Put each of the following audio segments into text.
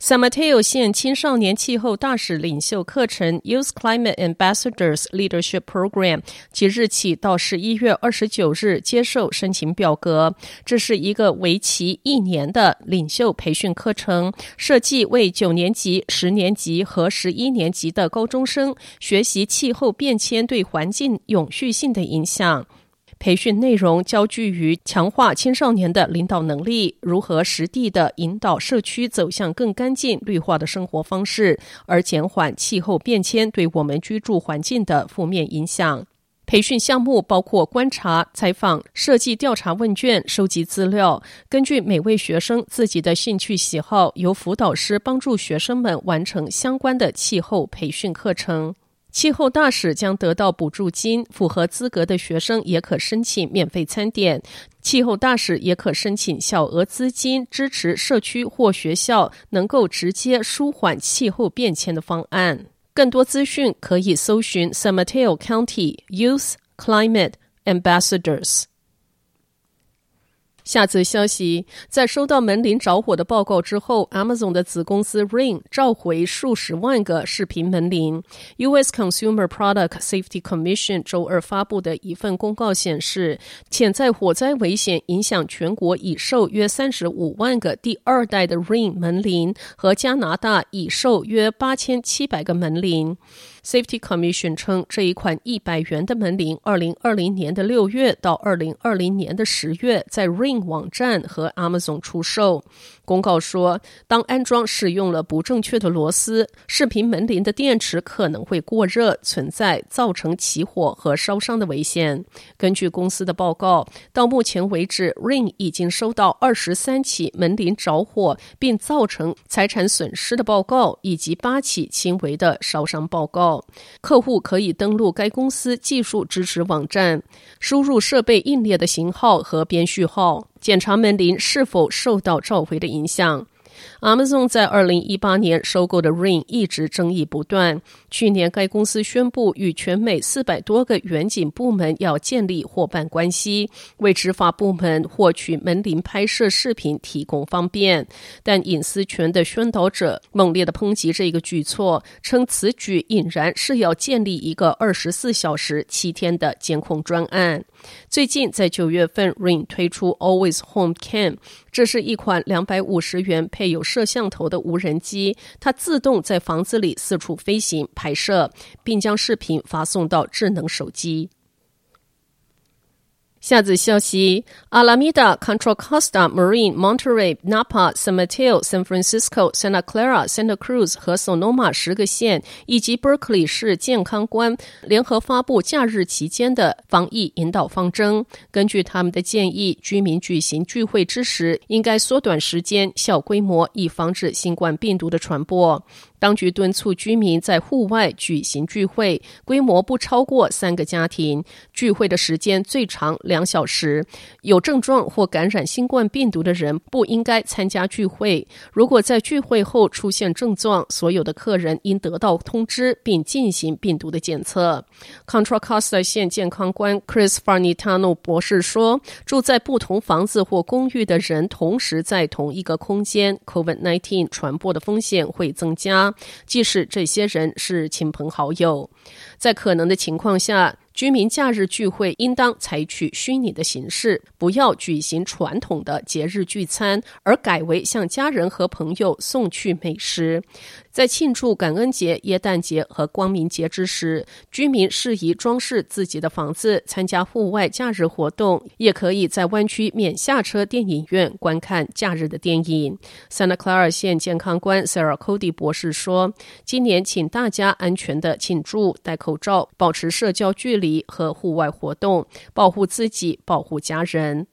San Mateo 县青少年气候大使领袖课程 Youth Climate Ambassadors Leadership Program 即日起到十一月二十九日接受申请表格。这是一个为期一年的领袖培训课程，设计为九年级、十年级和十一年级的高中生学习气候变迁对环境永续性的影响。培训内容焦聚于强化青少年的领导能力，如何实地的引导社区走向更干净、绿化的生活方式，而减缓气候变迁对我们居住环境的负面影响。培训项目包括观察、采访、设计调查问卷、收集资料，根据每位学生自己的兴趣喜好，由辅导师帮助学生们完成相关的气候培训课程。气候大使将得到补助金，符合资格的学生也可申请免费餐点。气候大使也可申请小额资金，支持社区或学校能够直接舒缓气候变迁的方案。更多资讯可以搜寻 San Mateo County Youth Climate Ambassadors。下则消息，在收到门铃着火的报告之后，Amazon 的子公司 Ring 召回数十万个视频门铃。U.S. Consumer Product Safety Commission 周二发布的一份公告显示，潜在火灾危险影响全国已售约三十五万个第二代的 Ring 门铃和加拿大已售约八千七百个门铃。Safety Commission 称，这一款一百元的门铃，二零二零年的六月到二零二零年的十月，在 Ring 网站和 Amazon 出售。公告说，当安装使用了不正确的螺丝，视频门铃的电池可能会过热，存在造成起火和烧伤的危险。根据公司的报告，到目前为止，Ring 已经收到二十三起门铃着火并造成财产损失的报告，以及八起轻微的烧伤报告。客户可以登录该公司技术支持网站，输入设备硬列的型号和编序号，检查门铃是否受到召回的影响。Amazon 在二零一八年收购的 Ring 一直争议不断。去年，该公司宣布与全美四百多个远景部门要建立伙伴关系，为执法部门获取门铃拍摄视频提供方便。但隐私权的宣导者猛烈地抨击这个举措，称此举俨然是要建立一个二十四小时、七天的监控专案。最近，在九月份，Ring 推出 Always Home Cam，这是一款两百五十元配有摄像头的无人机，它自动在房子里四处飞行拍摄，并将视频发送到智能手机。下则消息：Alameda、Contra Costa、Marin、Monterey、Napa、San Mateo、San Francisco、Santa Clara、Santa Cruz 和 Sonoma 十个县，以及 Berkeley 市健康官联合发布假日期间的防疫引导方针。根据他们的建议，居民举行聚会之时，应该缩短时间、小规模，以防止新冠病毒的传播。当局敦促居民在户外举行聚会，规模不超过三个家庭，聚会的时间最长两小时。有症状或感染新冠病毒的人不应该参加聚会。如果在聚会后出现症状，所有的客人应得到通知并进行病毒的检测。Contra Costa 县健康官 Chris Farnitano 博士说：“住在不同房子或公寓的人同时在同一个空间，COVID-19 传播的风险会增加。”即使这些人是亲朋好友，在可能的情况下，居民假日聚会应当采取虚拟的形式，不要举行传统的节日聚餐，而改为向家人和朋友送去美食。在庆祝感恩节、耶诞节和光明节之时，居民适宜装饰自己的房子，参加户外假日活动，也可以在湾区免下车电影院观看假日的电影。Santa Clara 县健康官 Sarah Cody 博士说：“今年请大家安全的庆祝，戴口罩，保持社交距离。”和户外活动，保护自己，保护家人。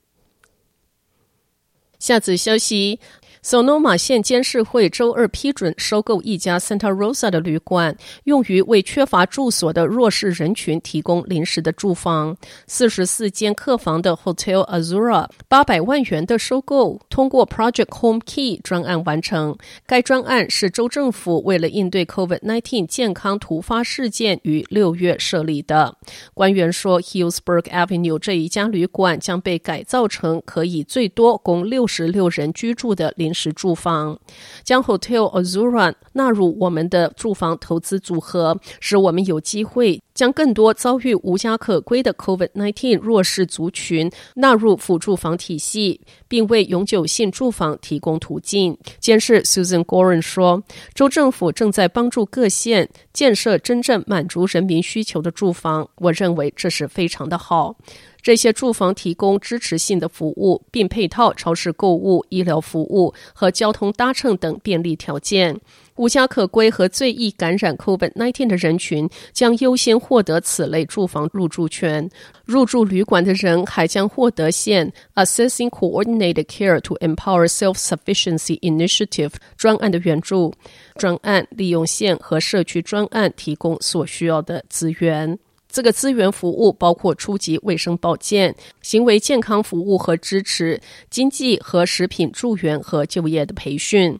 下则消息。Sonoma 县监事会周二批准收购一家 Santa Rosa 的旅馆，用于为缺乏住所的弱势人群提供临时的住房。四十四间客房的 Hotel Azura 八百万元的收购，通过 Project Home Key 专案完成。该专案是州政府为了应对 COVID-19 健康突发事件于六月设立的。官员说，Hillsburg Avenue 这一家旅馆将被改造成可以最多供六十六人居住的临。临时住房，将 Hotel Azura 纳入我们的住房投资组合，使我们有机会将更多遭遇无家可归的 COVID-19 弱势族群纳入辅助房体系，并为永久性住房提供途径。监事 Susan Gorin 说：“州政府正在帮助各县建设真正满足人民需求的住房，我认为这是非常的好。”这些住房提供支持性的服务，并配套超市购物、医疗服务和交通搭乘等便利条件。无家可归和最易感染 COVID-19 的人群将优先获得此类住房入住权。入住旅馆的人还将获得县 Assessing Coordinated Care to Empower Self-Sufficiency Initiative 专案的援助。专案利用县和社区专案提供所需要的资源。这个资源服务包括初级卫生保健、行为健康服务和支持、经济和食品助援和就业的培训。